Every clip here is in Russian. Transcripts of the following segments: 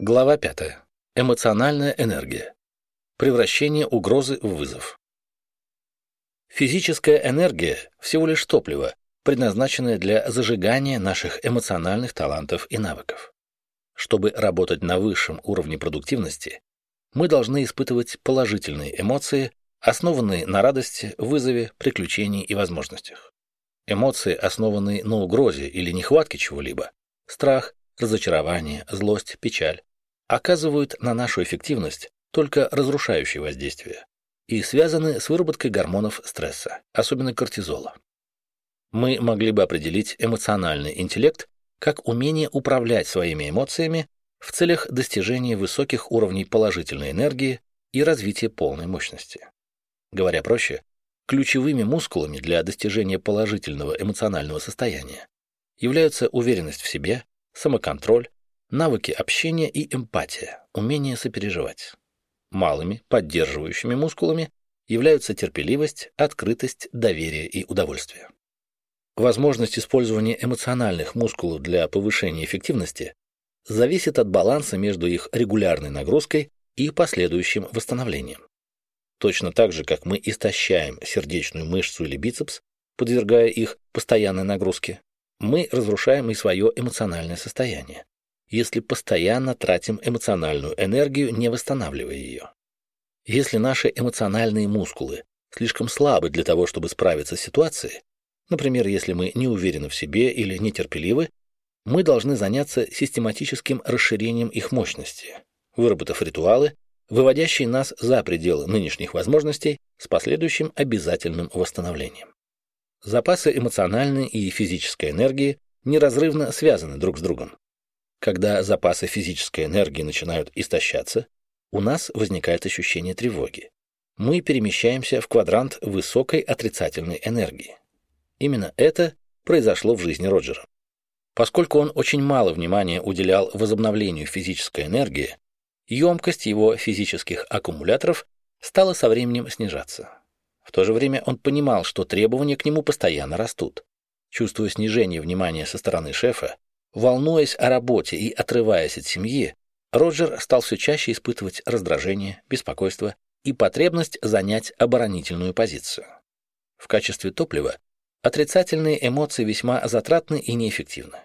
Глава 5. Эмоциональная энергия. Превращение угрозы в вызов. Физическая энергия – всего лишь топливо, предназначенное для зажигания наших эмоциональных талантов и навыков. Чтобы работать на высшем уровне продуктивности, мы должны испытывать положительные эмоции, основанные на радости, вызове, приключении и возможностях. Эмоции, основанные на угрозе или нехватке чего-либо, страх, разочарование, злость, печаль, оказывают на нашу эффективность только разрушающее воздействие и связаны с выработкой гормонов стресса, особенно кортизола. Мы могли бы определить эмоциональный интеллект как умение управлять своими эмоциями в целях достижения высоких уровней положительной энергии и развития полной мощности. Говоря проще, ключевыми мускулами для достижения положительного эмоционального состояния являются уверенность в себе, самоконтроль, навыки общения и эмпатия, умение сопереживать. Малыми, поддерживающими мускулами являются терпеливость, открытость, доверие и удовольствие. Возможность использования эмоциональных мускулов для повышения эффективности зависит от баланса между их регулярной нагрузкой и последующим восстановлением. Точно так же, как мы истощаем сердечную мышцу или бицепс, подвергая их постоянной нагрузке, мы разрушаем и свое эмоциональное состояние, если постоянно тратим эмоциональную энергию, не восстанавливая ее. Если наши эмоциональные мускулы слишком слабы для того, чтобы справиться с ситуацией, например, если мы не уверены в себе или нетерпеливы, мы должны заняться систематическим расширением их мощности, выработав ритуалы, выводящие нас за пределы нынешних возможностей с последующим обязательным восстановлением. Запасы эмоциональной и физической энергии неразрывно связаны друг с другом. Когда запасы физической энергии начинают истощаться, у нас возникает ощущение тревоги. Мы перемещаемся в квадрант высокой отрицательной энергии. Именно это произошло в жизни Роджера. Поскольку он очень мало внимания уделял возобновлению физической энергии, емкость его физических аккумуляторов стала со временем снижаться. В то же время он понимал, что требования к нему постоянно растут. Чувствуя снижение внимания со стороны шефа, Волнуясь о работе и отрываясь от семьи, Роджер стал все чаще испытывать раздражение, беспокойство и потребность занять оборонительную позицию. В качестве топлива отрицательные эмоции весьма затратны и неэффективны.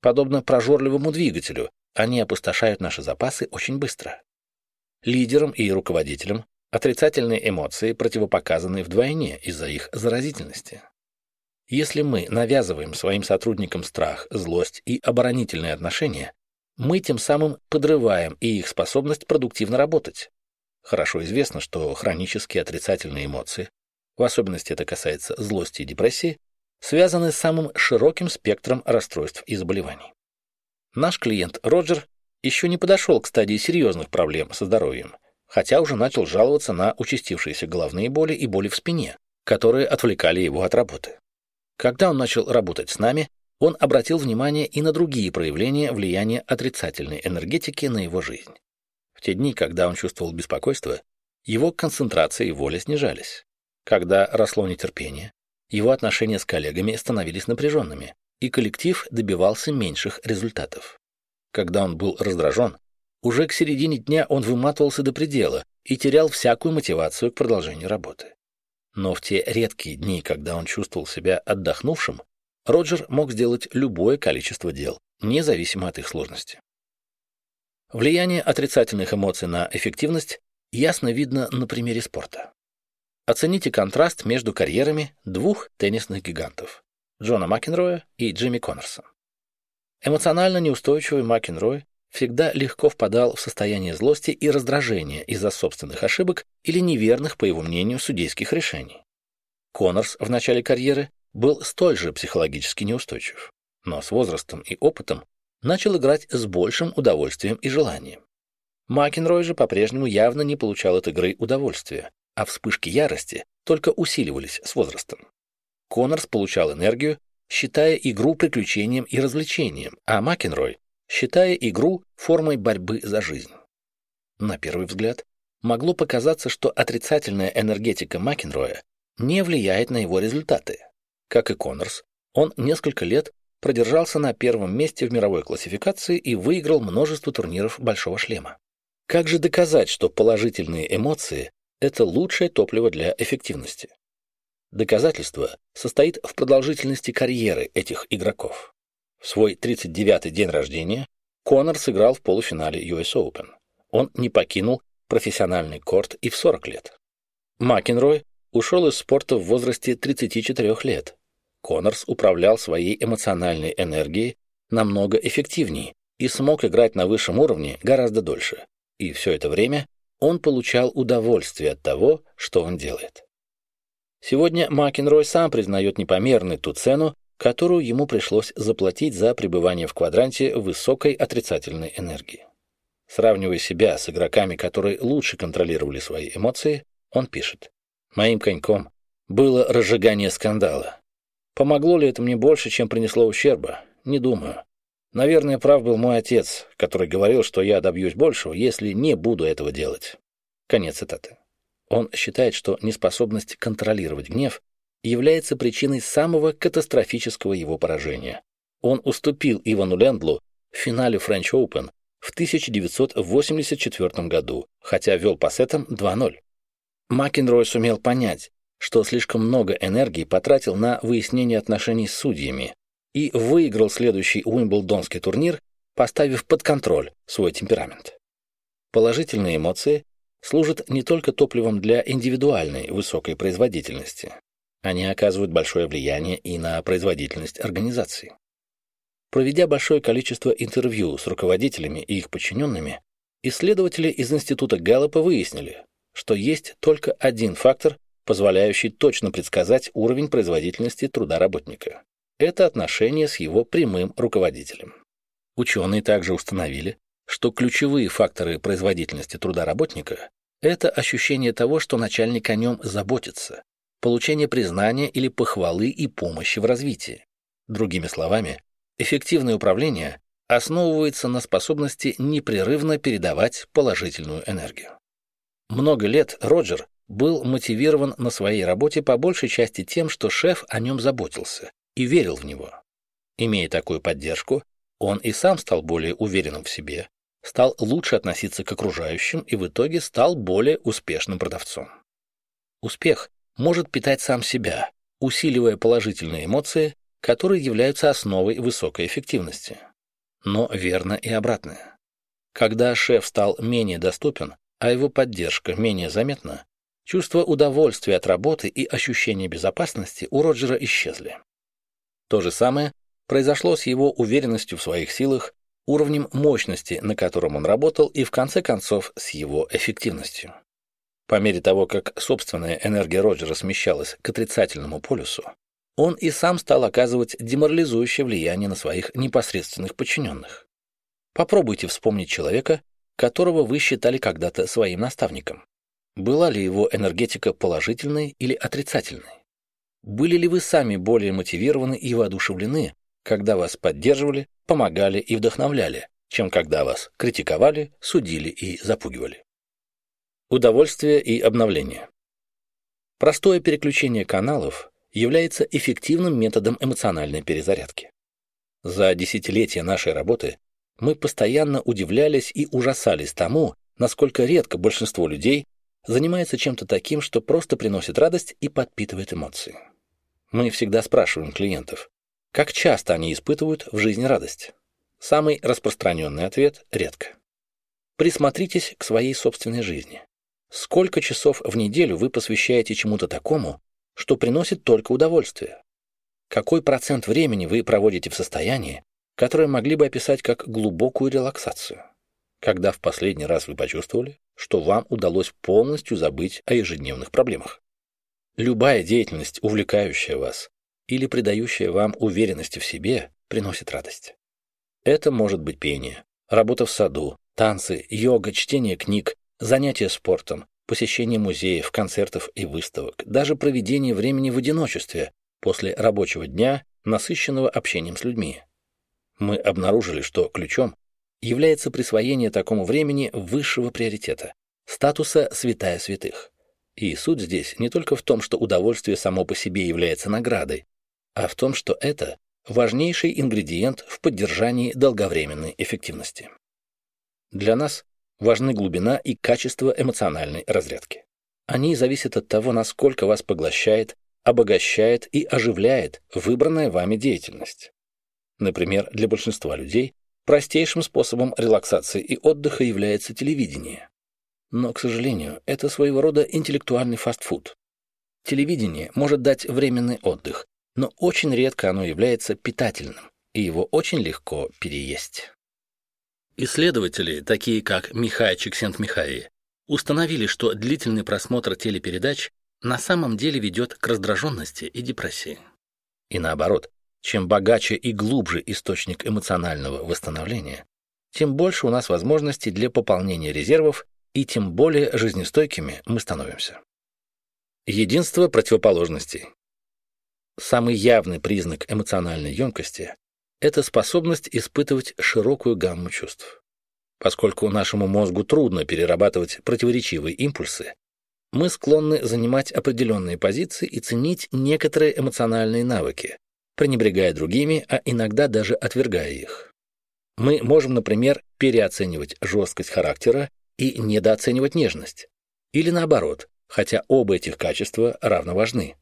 Подобно прожорливому двигателю, они опустошают наши запасы очень быстро. Лидерам и руководителям отрицательные эмоции противопоказаны вдвойне из-за их заразительности. Если мы навязываем своим сотрудникам страх, злость и оборонительные отношения, мы тем самым подрываем и их способность продуктивно работать. Хорошо известно, что хронические отрицательные эмоции, в особенности это касается злости и депрессии, связаны с самым широким спектром расстройств и заболеваний. Наш клиент Роджер еще не подошел к стадии серьезных проблем со здоровьем, хотя уже начал жаловаться на участившиеся головные боли и боли в спине, которые отвлекали его от работы. Когда он начал работать с нами, он обратил внимание и на другие проявления влияния отрицательной энергетики на его жизнь. В те дни, когда он чувствовал беспокойство, его концентрация и воля снижались. Когда росло нетерпение, его отношения с коллегами становились напряженными, и коллектив добивался меньших результатов. Когда он был раздражен, уже к середине дня он выматывался до предела и терял всякую мотивацию к продолжению работы. Но в те редкие дни, когда он чувствовал себя отдохнувшим, Роджер мог сделать любое количество дел, независимо от их сложности. Влияние отрицательных эмоций на эффективность ясно видно на примере спорта. Оцените контраст между карьерами двух теннисных гигантов – Джона Макенроя и Джимми Коннорса. Эмоционально неустойчивый Макенрой всегда легко впадал в состояние злости и раздражения из-за собственных ошибок или неверных, по его мнению, судейских решений. Коннорс в начале карьеры был столь же психологически неустойчив, но с возрастом и опытом начал играть с большим удовольствием и желанием. Макенрой же по-прежнему явно не получал от игры удовольствия, а вспышки ярости только усиливались с возрастом. Коннорс получал энергию, считая игру приключением и развлечением, а Макенрой считая игру формой борьбы за жизнь. На первый взгляд, могло показаться, что отрицательная энергетика Макенроя не влияет на его результаты. Как и Коннорс, Он несколько лет продержался на первом месте в мировой классификации и выиграл множество турниров «Большого шлема». Как же доказать, что положительные эмоции – это лучшее топливо для эффективности? Доказательство состоит в продолжительности карьеры этих игроков. В свой 39-й день рождения Конор сыграл в полуфинале US Open. Он не покинул профессиональный корт и в 40 лет. Макенрой ушел из спорта в возрасте 34 лет. Коннорс управлял своей эмоциональной энергией намного эффективнее и смог играть на высшем уровне гораздо дольше. И все это время он получал удовольствие от того, что он делает. Сегодня Макенрой сам признает непомерной ту цену, которую ему пришлось заплатить за пребывание в квадранте высокой отрицательной энергии. Сравнивая себя с игроками, которые лучше контролировали свои эмоции, он пишет. «Моим коньком было разжигание скандала. Помогло ли это мне больше, чем принесло ущерба? Не думаю. Наверное, прав был мой отец, который говорил, что я добьюсь большего, если не буду этого делать». Конец цитаты. Он считает, что неспособность контролировать гнев является причиной самого катастрофического его поражения. Он уступил Ивану Лендлу в финале French Open в 1984 году, хотя вел по сетам 2-0. Макенрой сумел понять, что слишком много энергии потратил на выяснение отношений с судьями и выиграл следующий Уимблдонский турнир, поставив под контроль свой темперамент. Положительные эмоции служат не только топливом для индивидуальной высокой производительности. Они оказывают большое влияние и на производительность организации. Проведя большое количество интервью с руководителями и их подчиненными, исследователи из Института Галлопа выяснили, что есть только один фактор, позволяющий точно предсказать уровень производительности труда работника. Это отношение с его прямым руководителем. Ученые также установили, что ключевые факторы производительности труда работника – это ощущение того, что начальник о нем заботится, получение признания или похвалы и помощи в развитии. Другими словами, эффективное управление основывается на способности непрерывно передавать положительную энергию. Много лет Роджер был мотивирован на своей работе по большей части тем, что шеф о нем заботился и верил в него. Имея такую поддержку, он и сам стал более уверенным в себе, стал лучше относиться к окружающим и в итоге стал более успешным продавцом. Успех может питать сам себя, усиливая положительные эмоции, которые являются основой высокой эффективности. Но верно и обратное. Когда шеф стал менее доступен, а его поддержка менее заметна, чувство удовольствия от работы и ощущение безопасности у Роджера исчезли. То же самое произошло с его уверенностью в своих силах уровнем мощности, на котором он работал, и в конце концов с его эффективностью. По мере того, как собственная энергия Роджера смещалась к отрицательному полюсу, он и сам стал оказывать деморализующее влияние на своих непосредственных подчиненных. Попробуйте вспомнить человека, которого вы считали когда-то своим наставником. Была ли его энергетика положительной или отрицательной? Были ли вы сами более мотивированы и воодушевлены, когда вас поддерживали, помогали и вдохновляли, чем когда вас критиковали, судили и запугивали. Удовольствие и обновление. Простое переключение каналов является эффективным методом эмоциональной перезарядки. За десятилетия нашей работы мы постоянно удивлялись и ужасались тому, насколько редко большинство людей занимается чем-то таким, что просто приносит радость и подпитывает эмоции. Мы всегда спрашиваем клиентов, как часто они испытывают в жизни радость? Самый распространенный ответ – редко. Присмотритесь к своей собственной жизни. Сколько часов в неделю вы посвящаете чему-то такому, что приносит только удовольствие? Какой процент времени вы проводите в состоянии, которое могли бы описать как глубокую релаксацию? Когда в последний раз вы почувствовали, что вам удалось полностью забыть о ежедневных проблемах? Любая деятельность, увлекающая вас, или придающая вам уверенности в себе, приносит радость. Это может быть пение, работа в саду, танцы, йога, чтение книг, занятия спортом, посещение музеев, концертов и выставок, даже проведение времени в одиночестве после рабочего дня, насыщенного общением с людьми. Мы обнаружили, что ключом является присвоение такому времени высшего приоритета, статуса святая святых. И суть здесь не только в том, что удовольствие само по себе является наградой, а в том, что это важнейший ингредиент в поддержании долговременной эффективности. Для нас важны глубина и качество эмоциональной разрядки. Они зависят от того, насколько вас поглощает, обогащает и оживляет выбранная вами деятельность. Например, для большинства людей простейшим способом релаксации и отдыха является телевидение. Но, к сожалению, это своего рода интеллектуальный фастфуд. Телевидение может дать временный отдых, но очень редко оно является питательным, и его очень легко переесть. Исследователи, такие как Михай Чиксент-Михаи, установили, что длительный просмотр телепередач на самом деле ведет к раздраженности и депрессии. И наоборот, чем богаче и глубже источник эмоционального восстановления, тем больше у нас возможностей для пополнения резервов и тем более жизнестойкими мы становимся. Единство противоположностей. Самый явный признак эмоциональной емкости – это способность испытывать широкую гамму чувств. Поскольку нашему мозгу трудно перерабатывать противоречивые импульсы, мы склонны занимать определенные позиции и ценить некоторые эмоциональные навыки, пренебрегая другими, а иногда даже отвергая их. Мы можем, например, переоценивать жесткость характера и недооценивать нежность. Или наоборот, хотя оба этих качества равно важны.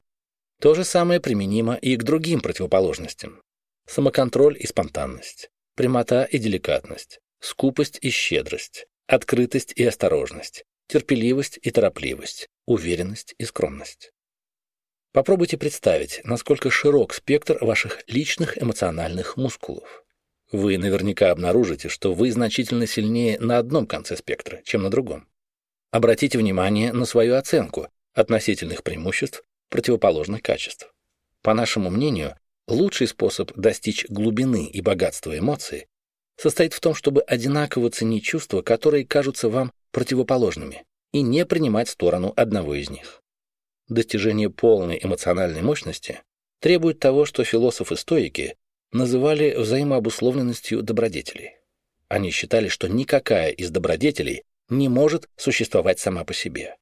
То же самое применимо и к другим противоположностям. Самоконтроль и спонтанность, прямота и деликатность, скупость и щедрость, открытость и осторожность, терпеливость и торопливость, уверенность и скромность. Попробуйте представить, насколько широк спектр ваших личных эмоциональных мускулов. Вы наверняка обнаружите, что вы значительно сильнее на одном конце спектра, чем на другом. Обратите внимание на свою оценку относительных преимуществ противоположных качеств. По нашему мнению, лучший способ достичь глубины и богатства эмоций состоит в том, чтобы одинаково ценить чувства, которые кажутся вам противоположными, и не принимать сторону одного из них. Достижение полной эмоциональной мощности требует того, что философы-стоики называли взаимообусловленностью добродетелей. Они считали, что никакая из добродетелей не может существовать сама по себе.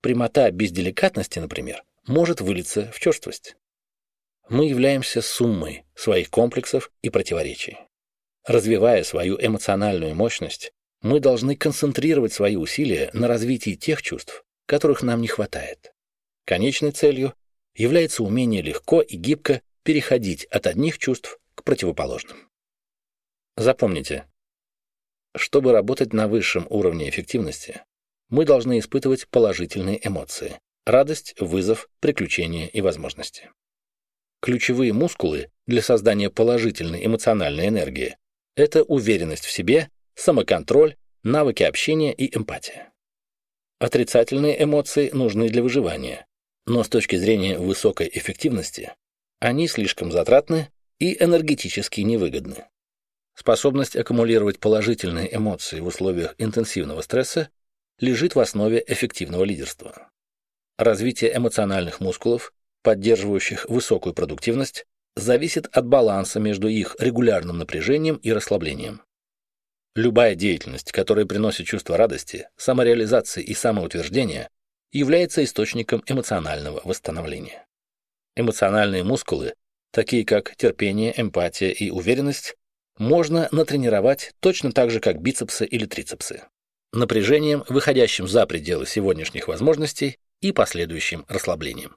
Прямота без деликатности, например, может вылиться в черствость. Мы являемся суммой своих комплексов и противоречий. Развивая свою эмоциональную мощность, мы должны концентрировать свои усилия на развитии тех чувств, которых нам не хватает. Конечной целью является умение легко и гибко переходить от одних чувств к противоположным. Запомните, чтобы работать на высшем уровне эффективности, мы должны испытывать положительные эмоции – радость, вызов, приключения и возможности. Ключевые мускулы для создания положительной эмоциональной энергии это уверенность в себе, самоконтроль, навыки общения и эмпатия. Отрицательные эмоции нужны для выживания, но с точки зрения высокой эффективности они слишком затратны и энергетически невыгодны. Способность аккумулировать положительные эмоции в условиях интенсивного стресса лежит в основе эффективного лидерства. Развитие эмоциональных мускулов, поддерживающих высокую продуктивность, зависит от баланса между их регулярным напряжением и расслаблением. Любая деятельность, которая приносит чувство радости, самореализации и самоутверждения, является источником эмоционального восстановления. Эмоциональные мускулы, такие как терпение, эмпатия и уверенность, можно натренировать точно так же, как бицепсы или трицепсы. Напряжением, выходящим за пределы сегодняшних возможностей и последующим расслаблением.